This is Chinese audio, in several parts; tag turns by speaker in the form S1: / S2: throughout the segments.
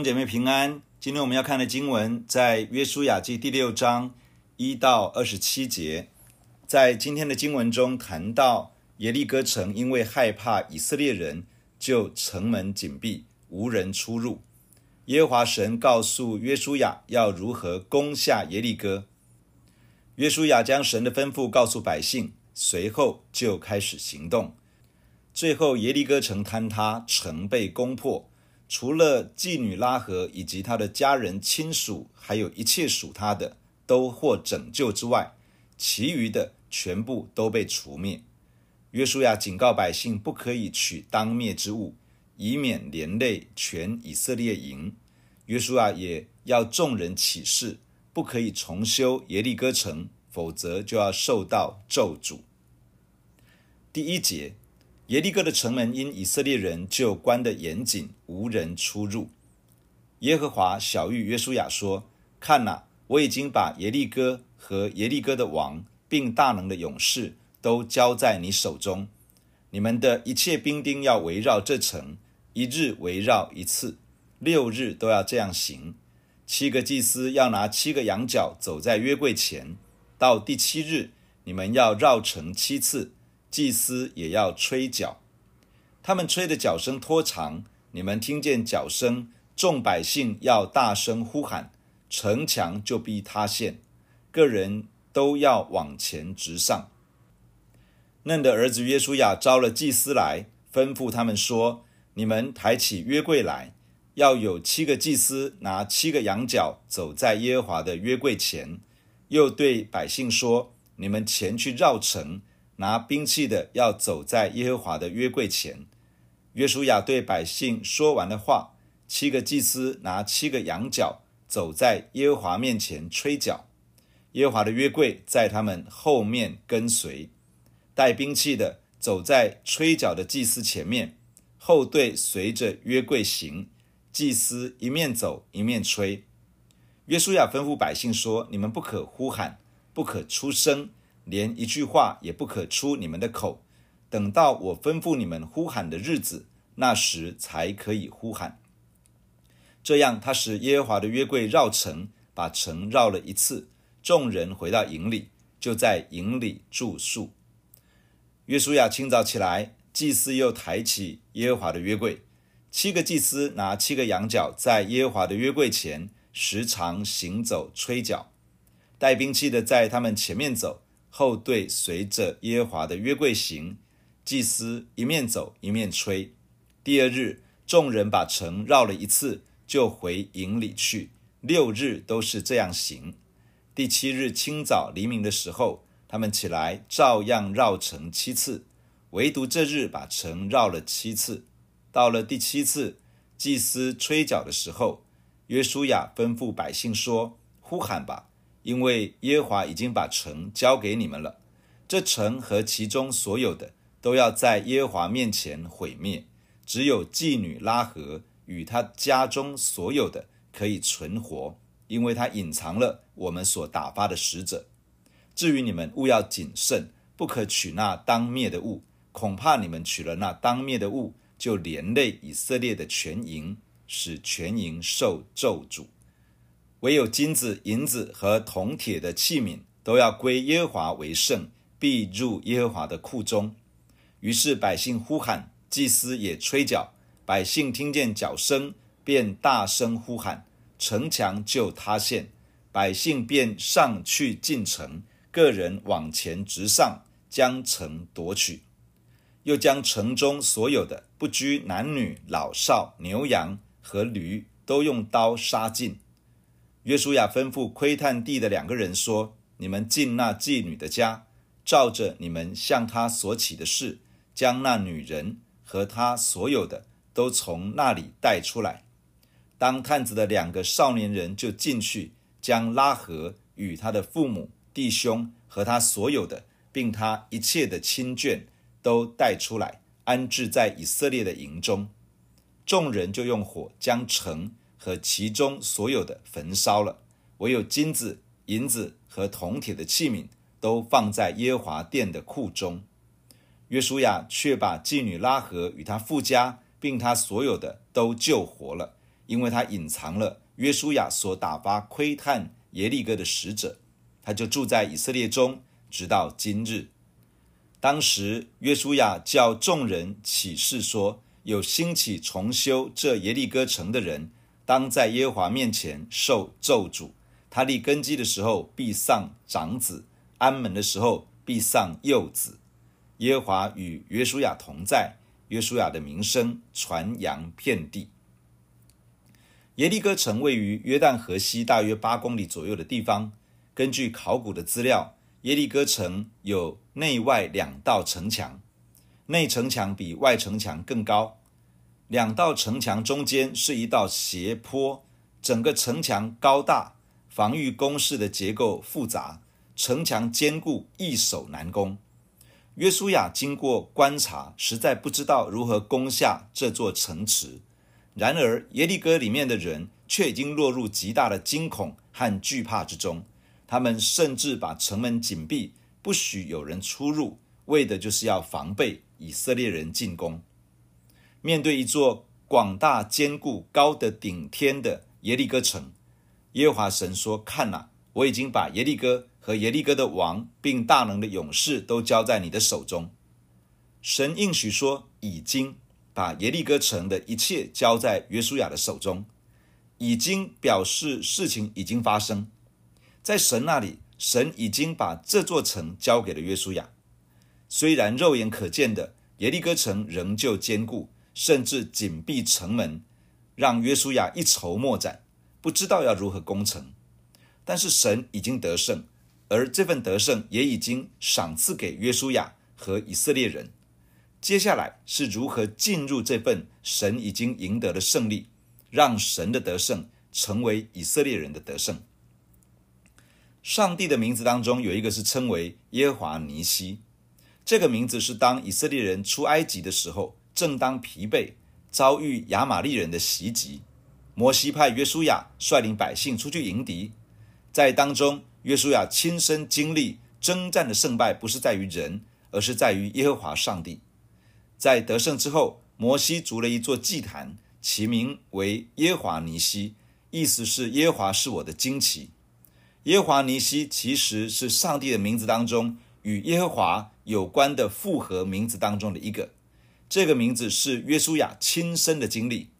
S1: 兄姐妹平安。今天我们要看的经文在约书亚记第六章一到二十七节。在今天的经文中谈到耶利哥城因为害怕以色列人，就城门紧闭，无人出入。耶和华神告诉约书亚要如何攻下耶利哥。约书亚将神的吩咐告诉百姓，随后就开始行动。最后耶利哥城坍塌，城被攻破。除了妓女拉合以及他的家人亲属，还有一切属他的，都获拯救之外，其余的全部都被除灭。约书亚警告百姓，不可以取当灭之物，以免连累全以色列营。约书亚也要众人起誓，不可以重修耶利哥城，否则就要受到咒诅。第一节。耶利哥的城门因以色列人就关得严谨，无人出入。耶和华晓諭约书亚说：“看哪，我已经把耶利哥和耶利哥的王，并大能的勇士都交在你手中。你们的一切兵丁要围绕这城，一日围绕一次，六日都要这样行。七个祭司要拿七个羊角走在约柜前，到第七日，你们要绕城七次。”祭司也要吹角，他们吹的角声拖长，你们听见角声，众百姓要大声呼喊，城墙就必塌陷，个人都要往前直上。嫩的儿子约书亚招了祭司来，吩咐他们说：“你们抬起约柜来，要有七个祭司拿七个羊角走在耶和华的约柜前。”又对百姓说：“你们前去绕城。”拿兵器的要走在耶和华的约柜前。约书亚对百姓说完的话，七个祭司拿七个羊角走在耶和华面前吹角。耶和华的约柜在他们后面跟随。带兵器的走在吹角的祭司前面，后队随着约柜行。祭司一面走一面吹。约书亚吩咐百姓说：“你们不可呼喊，不可出声。”连一句话也不可出你们的口，等到我吩咐你们呼喊的日子，那时才可以呼喊。这样，他使耶和华的约柜绕城，把城绕了一次。众人回到营里，就在营里住宿。约书亚清早起来，祭司又抬起耶和华的约柜，七个祭司拿七个羊角，在耶和华的约柜前时常行走吹角，带兵器的在他们前面走。后队随着耶和华的约柜行，祭司一面走一面吹。第二日，众人把城绕了一次，就回营里去。六日都是这样行。第七日清早黎明的时候，他们起来照样绕城七次，唯独这日把城绕了七次。到了第七次，祭司吹角的时候，约书亚吩咐百姓说：“呼喊吧。”因为耶华已经把城交给你们了，这城和其中所有的都要在耶华面前毁灭，只有妓女拉合与他家中所有的可以存活，因为他隐藏了我们所打发的使者。至于你们，务要谨慎，不可取那当灭的物，恐怕你们取了那当灭的物，就连累以色列的全营，使全营受咒诅。唯有金子、银子和铜铁的器皿都要归耶和华为圣，必入耶和华的库中。于是百姓呼喊，祭司也吹角，百姓听见角声，便大声呼喊，城墙就塌陷。百姓便上去进城，个人往前直上，将城夺取，又将城中所有的，不拘男女老少、牛羊和驴，都用刀杀尽。约书亚吩咐窥探地的两个人说：“你们进那妓女的家，照着你们向她所起的事，将那女人和她所有的都从那里带出来。”当探子的两个少年人就进去，将拉合与他的父母、弟兄和他所有的，并他一切的亲眷都带出来，安置在以色列的营中。众人就用火将城。和其中所有的焚烧了，唯有金子、银子和铜铁的器皿都放在耶华殿的库中。约书亚却把妓女拉合与她父家，并他所有的都救活了，因为他隐藏了约书亚所打发窥探耶利哥的使者，他就住在以色列中，直到今日。当时约书亚叫众人起誓说：有兴起重修这耶利哥城的人，当在耶和华面前受咒诅。他立根基的时候必丧长子，安门的时候必丧幼子。耶和华与约书亚同在，约书亚的名声传扬遍地。耶利哥城位于约旦河西大约八公里左右的地方。根据考古的资料，耶利哥城有内外两道城墙，内城墙比外城墙更高。两道城墙中间是一道斜坡，整个城墙高大，防御工事的结构复杂，城墙坚固，易守难攻。约书亚经过观察，实在不知道如何攻下这座城池。然而，耶利哥里面的人却已经落入极大的惊恐和惧怕之中。他们甚至把城门紧闭，不许有人出入，为的就是要防备以色列人进攻。面对一座广大、坚固、高的顶天的耶利哥城，耶和华神说：“看哪，我已经把耶利哥和耶利哥的王，并大能的勇士都交在你的手中。”神应许说：“已经。”把耶利哥城的一切交在约书亚的手中，已经表示事情已经发生。在神那里，神已经把这座城交给了约书亚。虽然肉眼可见的耶利哥城仍旧坚固，甚至紧闭城门，让约书亚一筹莫展，不知道要如何攻城。但是神已经得胜，而这份得胜也已经赏赐给约书亚和以色列人。接下来是如何进入这份神已经赢得的胜利，让神的得胜成为以色列人的得胜。上帝的名字当中有一个是称为耶华尼西，这个名字是当以色列人出埃及的时候，正当疲惫，遭遇亚玛力人的袭击，摩西派约书亚率领百姓出去迎敌，在当中约书亚亲身经历征战的胜败，不是在于人，而是在于耶和华上帝。在得胜之后，摩西筑了一座祭坛，其名为耶华尼西，意思是耶和华是我的旌旗。耶华尼西其实是上帝的名字当中与耶和华有关的复合名字当中的一个。这个名字是约书亚亲身的经历。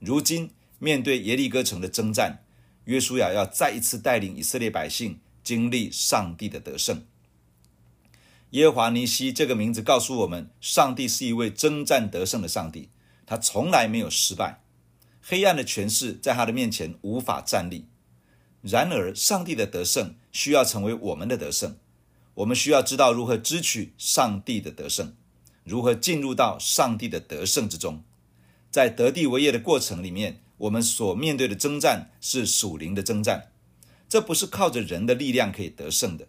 S1: 如今面对耶利哥城的征战，约书亚要再一次带领以色列百姓经历上帝的得胜。耶和华尼西这个名字告诉我们，上帝是一位征战得胜的上帝，他从来没有失败，黑暗的权势在他的面前无法站立。然而，上帝的得胜需要成为我们的得胜，我们需要知道如何支取上帝的得胜，如何进入到上帝的得胜之中。在得地为业的过程里面，我们所面对的征战是属灵的征战，这不是靠着人的力量可以得胜的。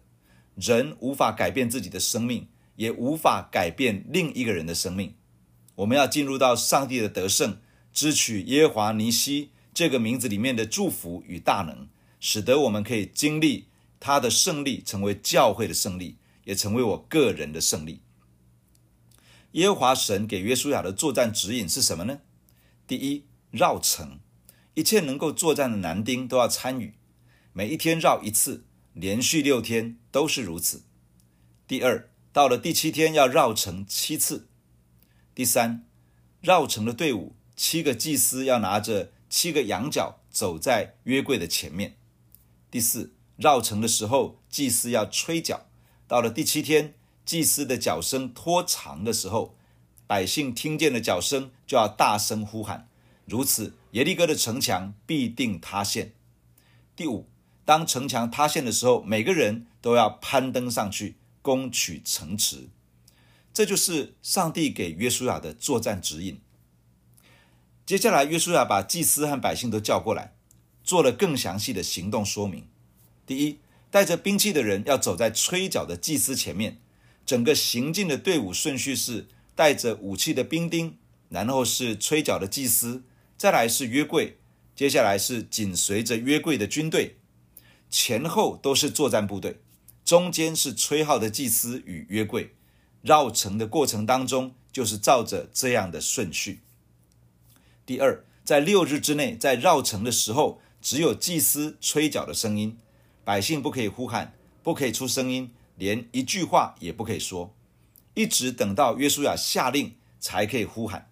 S1: 人无法改变自己的生命，也无法改变另一个人的生命。我们要进入到上帝的得胜，支取耶和华尼西这个名字里面的祝福与大能，使得我们可以经历他的胜利，成为教会的胜利，也成为我个人的胜利。耶和华神给约书亚的作战指引是什么呢？第一，绕城，一切能够作战的男丁都要参与，每一天绕一次。连续六天都是如此。第二，到了第七天要绕城七次。第三，绕城的队伍，七个祭司要拿着七个羊角走在约柜的前面。第四，绕城的时候，祭司要吹角。到了第七天，祭司的脚声拖长的时候，百姓听见了脚声就要大声呼喊。如此，耶利哥的城墙必定塌陷。第五。当城墙塌陷的时候，每个人都要攀登上去攻取城池。这就是上帝给约书亚的作战指引。接下来，约书亚把祭司和百姓都叫过来，做了更详细的行动说明。第一，带着兵器的人要走在吹角的祭司前面，整个行进的队伍顺序是带着武器的兵丁，然后是吹角的祭司，再来是约柜，接下来是紧随着约柜的军队。前后都是作战部队，中间是吹号的祭司与约柜，绕城的过程当中就是照着这样的顺序。第二，在六日之内，在绕城的时候，只有祭司吹角的声音，百姓不可以呼喊，不可以出声音，连一句话也不可以说，一直等到约书亚下令才可以呼喊。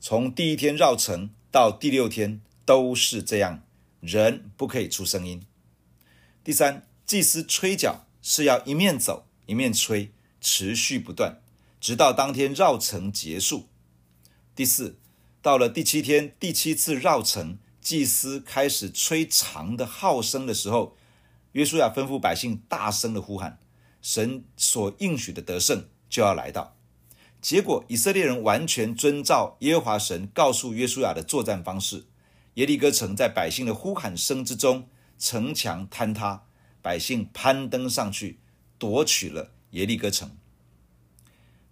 S1: 从第一天绕城到第六天都是这样，人不可以出声音。第三，祭司吹角是要一面走一面吹，持续不断，直到当天绕城结束。第四。到了第七天，第七次绕城，祭司开始吹长的号声的时候，约书亚吩咐百姓大声的呼喊，神所应许的得胜就要来到。结果，以色列人完全遵照耶和华神告诉约书亚的作战方式，耶利哥城在百姓的呼喊声之中，城墙坍塌，百姓攀登上去夺取了耶利哥城。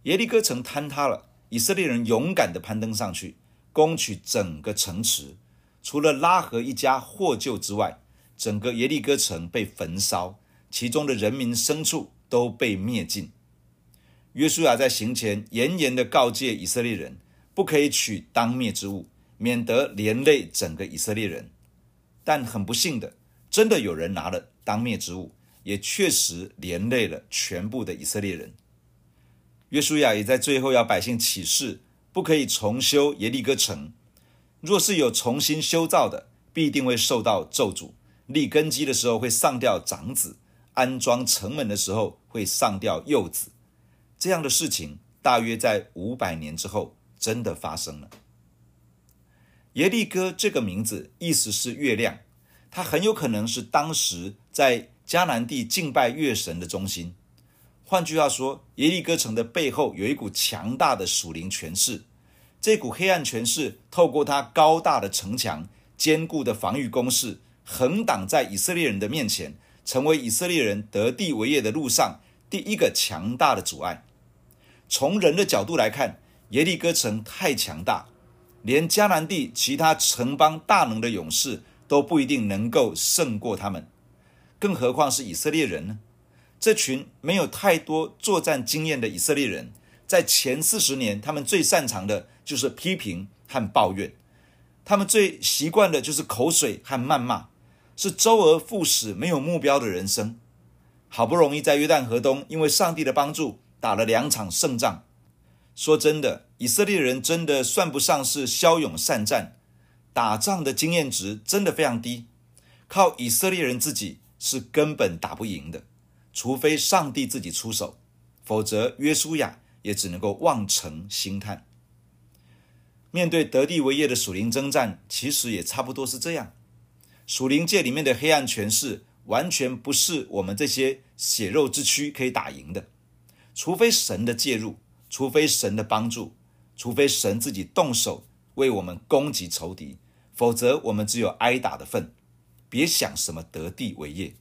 S1: 耶利哥城坍塌了，以色列人勇敢的攀登上去。攻取整个城池，除了拉合一家获救之外，整个耶利哥城被焚烧，其中的人民牲畜都被灭尽。约书亚在行前严严的告诫以色列人，不可以取当灭之物，免得连累整个以色列人。但很不幸的，真的有人拿了当灭之物，也确实连累了全部的以色列人。约书亚也在最后要百姓起誓。不可以重修耶利哥城，若是有重新修造的，必定会受到咒诅。立根基的时候会上吊长子，安装城门的时候会上吊幼子。这样的事情大约在五百年之后真的发生了。耶利哥这个名字意思是月亮，它很有可能是当时在迦南地敬拜月神的中心。换句话说，耶利哥城的背后有一股强大的属灵权势，这股黑暗权势透过它高大的城墙、坚固的防御工事，横挡在以色列人的面前，成为以色列人得地为业的路上第一个强大的阻碍。从人的角度来看，耶利哥城太强大，连迦南地其他城邦大能的勇士都不一定能够胜过他们，更何况是以色列人呢？这群没有太多作战经验的以色列人，在前四十年，他们最擅长的就是批评和抱怨，他们最习惯的就是口水和谩骂，是周而复始没有目标的人生。好不容易在约旦河东，因为上帝的帮助，打了两场胜仗。说真的，以色列人真的算不上是骁勇善战，打仗的经验值真的非常低，靠以色列人自己是根本打不赢的。除非上帝自己出手，否则约书亚也只能够望城兴叹。面对得地为业的属灵征战，其实也差不多是这样。属灵界里面的黑暗权势，完全不是我们这些血肉之躯可以打赢的。除非神的介入，除非神的帮助，除非神自己动手为我们攻击仇敌，否则我们只有挨打的份。别想什么得地为业，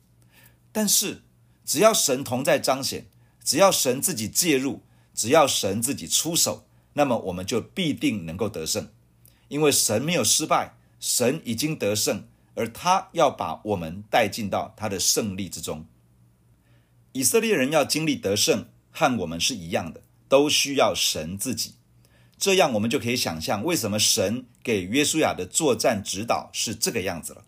S1: 但是。只要神同在彰显，只要神自己介入，只要神自己出手，那么我们就必定能够得胜，因为神没有失败，神已经得胜，而他要把我们带进到他的胜利之中。以色列人要经历得胜，和我们是一样的，都需要神自己。这样我们就可以想象，为什么神给约书亚的作战指导是这个样子了。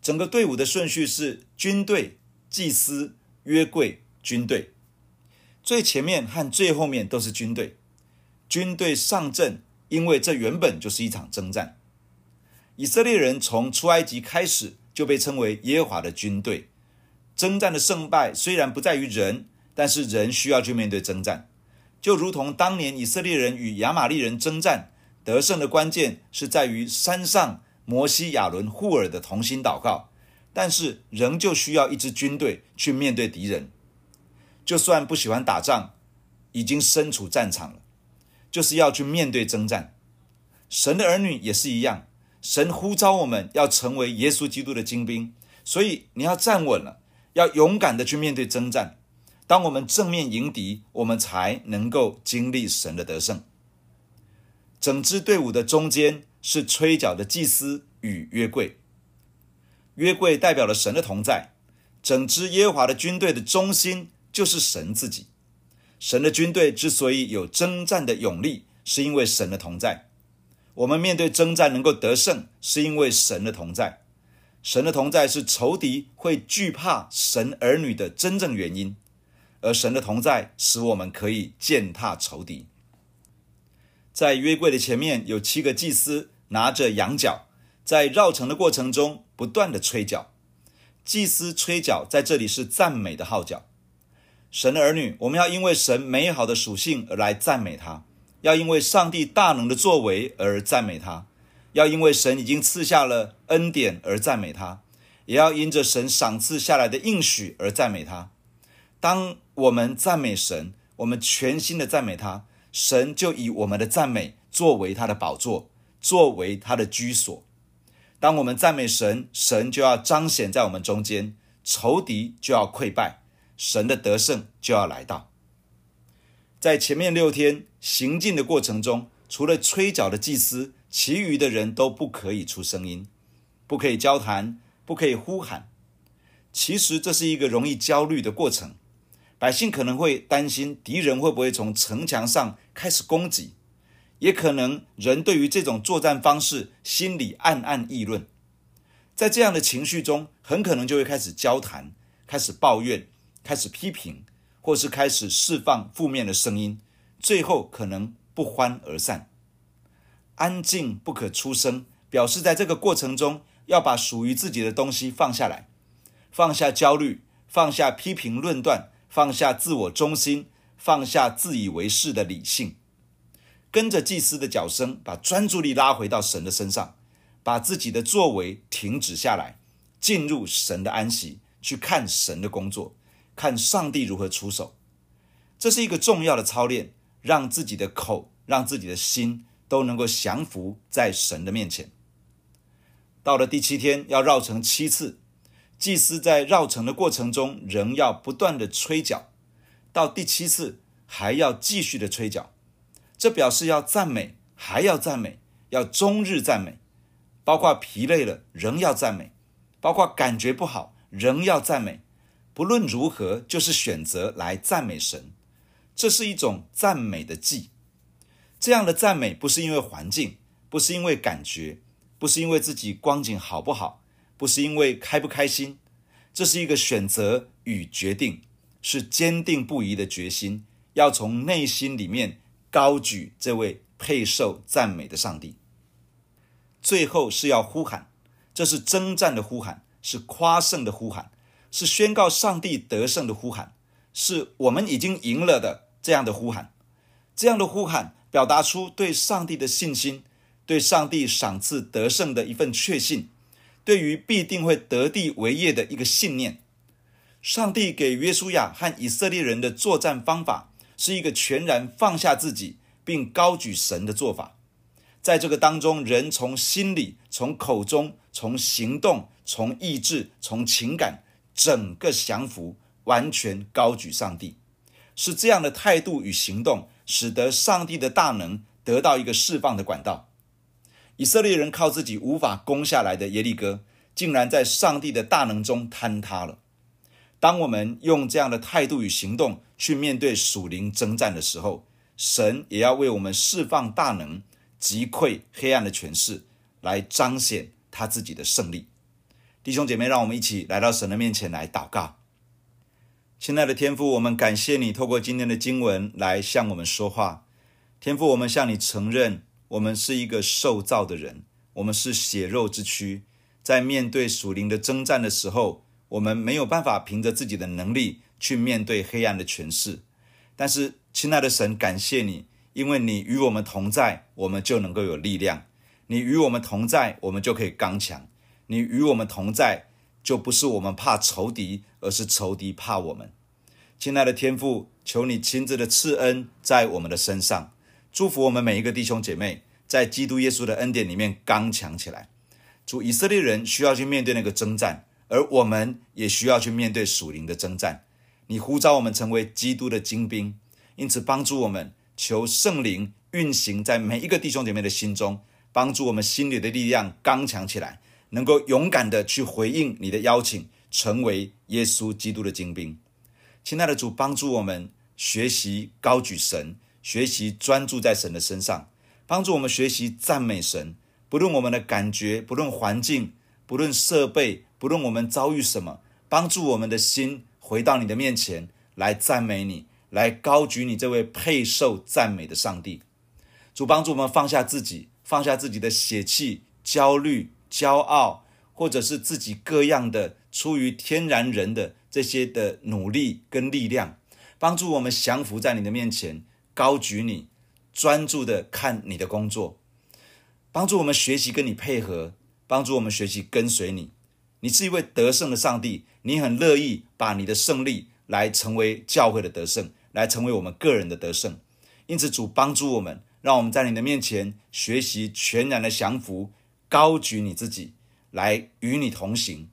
S1: 整个队伍的顺序是军队。祭司、约柜、军队，最前面和最后面都是军队。军队上阵，因为这原本就是一场征战。以色列人从出埃及开始就被称为耶和华的军队。征战的胜败虽然不在于人，但是人需要去面对征战。就如同当年以色列人与亚玛力人征战，得胜的关键是在于山上摩西、亚伦、户尔的同心祷告。但是仍旧需要一支军队去面对敌人，就算不喜欢打仗，已经身处战场了，就是要去面对征战。神的儿女也是一样，神呼召我们要成为耶稣基督的精兵，所以你要站稳了，要勇敢的去面对征战。当我们正面迎敌，我们才能够经历神的得胜。整支队伍的中间是吹角的祭司与约柜。约柜代表了神的同在，整支耶和华的军队的中心就是神自己。神的军队之所以有征战的勇力，是因为神的同在。我们面对征战能够得胜，是因为神的同在。神的同在是仇敌会惧怕神儿女的真正原因，而神的同在使我们可以践踏仇敌。在约柜的前面有七个祭司拿着羊角，在绕城的过程中不断地吹角。祭司吹角在这里是赞美的号角。神的儿女，我们要因为神美好的属性而来赞美他。要因为上帝大能的作为而赞美他，要因为神已经赐下了恩典而赞美他，也要因着神赏赐下来的应许而赞美他。当我们赞美神，我们全心的赞美他，神就以我们的赞美作为他的宝座，作为他的居所。当我们赞美神，神就要彰显在我们中间，仇敌就要溃败，神的得胜就要来到。在前面六天行进的过程中，除了吹角的祭司，其余的人都不可以出声音，不可以交谈，不可以呼喊。其实这是一个容易焦虑的过程，百姓可能会担心敌人会不会从城墙上开始攻击，也可能人对于这种作战方式心里暗暗议论。在这样的情绪中，很可能就会开始交谈，开始抱怨，开始批评。或是开始释放负面的声音，最后可能不欢而散。安静不可出声，表示在这个过程中要把属于自己的东西放下来，放下焦虑，放下批评论断，放下自我中心，放下自以为是的理性，跟着祭司的脚声，把专注力拉回到神的身上，把自己的作为停止下来，进入神的安息，去看神的工作。看上帝如何出手，这是一个重要的操练，让自己的口、让自己的心都能够降服在神的面前。到了第七天，要绕城七次，祭司在绕城的过程中仍要不断的吹角，到第七次还要继续的吹角，这表示要赞美，还要赞美，要终日赞美，包括疲累了仍要赞美，包括感觉不好仍要赞美。不论如何，就是选择来赞美神，这是一种赞美的祭。这样的赞美不是因为环境，不是因为感觉，不是因为自己光景好不好，不是因为开不开心，这是一个选择与决定，是坚定不移的决心，要从内心里面高举这位配受赞美的上帝。最后是要呼喊，这是征战的呼喊，是夸胜的呼喊。是宣告上帝得胜的呼喊，是我们已经赢了的这样的呼喊。这样的呼喊表达出对上帝的信心，对上帝赏赐得胜的一份确信，对于必定会得地为业的一个信念。上帝给约书亚和以色列人的作战方法，是一个全然放下自己并高举神的做法。在这个当中，人从心里、从口中、从行动、从意志、从情感。整个降服，完全高举上帝，是这样的态度与行动，使得上帝的大能得到一个释放的管道。以色列人靠自己无法攻下来的耶利哥，竟然在上帝的大能中坍塌了。当我们用这样的态度与行动去面对属灵征战的时候，神也要为我们释放大能，击溃黑暗的权势，来彰显他自己的胜利。弟兄姐妹，让我们一起来到神的面前来祷告。亲爱的天父，我们感谢你透过今天的经文来向我们说话。天父，我们向你承认，我们是一个受造的人，我们是血肉之躯，在面对属灵的征战的时候，我们没有办法凭着自己的能力去面对黑暗的权势。但是，亲爱的神，感谢你，因为你与我们同在，我们就能够有力量；你与我们同在，我们就可以刚强。你与我们同在，就不是我们怕仇敌，而是仇敌怕我们。亲爱的天父，求你亲自的赐恩在我们的身上，祝福我们每一个弟兄姐妹，在基督耶稣的恩典里面刚强起来。主，以色列人需要去面对那个征战，而我们也需要去面对属灵的征战。你呼召我们成为基督的精兵，因此帮助我们，求圣灵运行在每一个弟兄姐妹的心中，帮助我们心里的力量刚强起来。能够勇敢的去回应你的邀请，成为耶稣基督的精兵。亲爱的主，帮助我们学习高举神，学习专注在神的身上，帮助我们学习赞美神。不论我们的感觉，不论环境，不论设备，不论我们遭遇什么，帮助我们的心回到你的面前来赞美你，来高举你这位配受赞美的上帝。主帮助我们放下自己，放下自己的血气、焦虑、骄傲，或者是自己各样的出于天然人的这些的努力跟力量，帮助我们降服在你的面前，高举你，专注的看你的工作。帮助我们学习跟你配合，帮助我们学习跟随你。你是一位得胜的上帝，你很乐意把你的胜利来成为教会的得胜，来成为我们个人的得胜。因此，主帮助我们，让我们在你的面前学习全然的降服，高举你自己，来与你同行。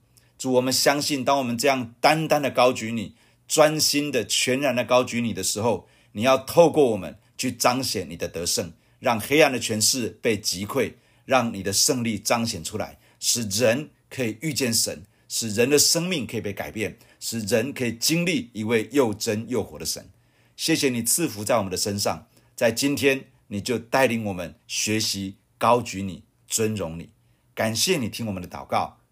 S1: 我们相信，当我们这样单单的高举你，专心的、全然的高举你的时候，你要透过我们去彰显你的得胜。让黑暗的权势被击溃，让你的胜利彰显出来，使人可以遇见神，使人的生命可以被改变，使人可以经历一位又真又活的神。谢谢你赐福在我们的身上，在今天你就带领我们学习高举你、尊荣你。感谢你听我们的祷告，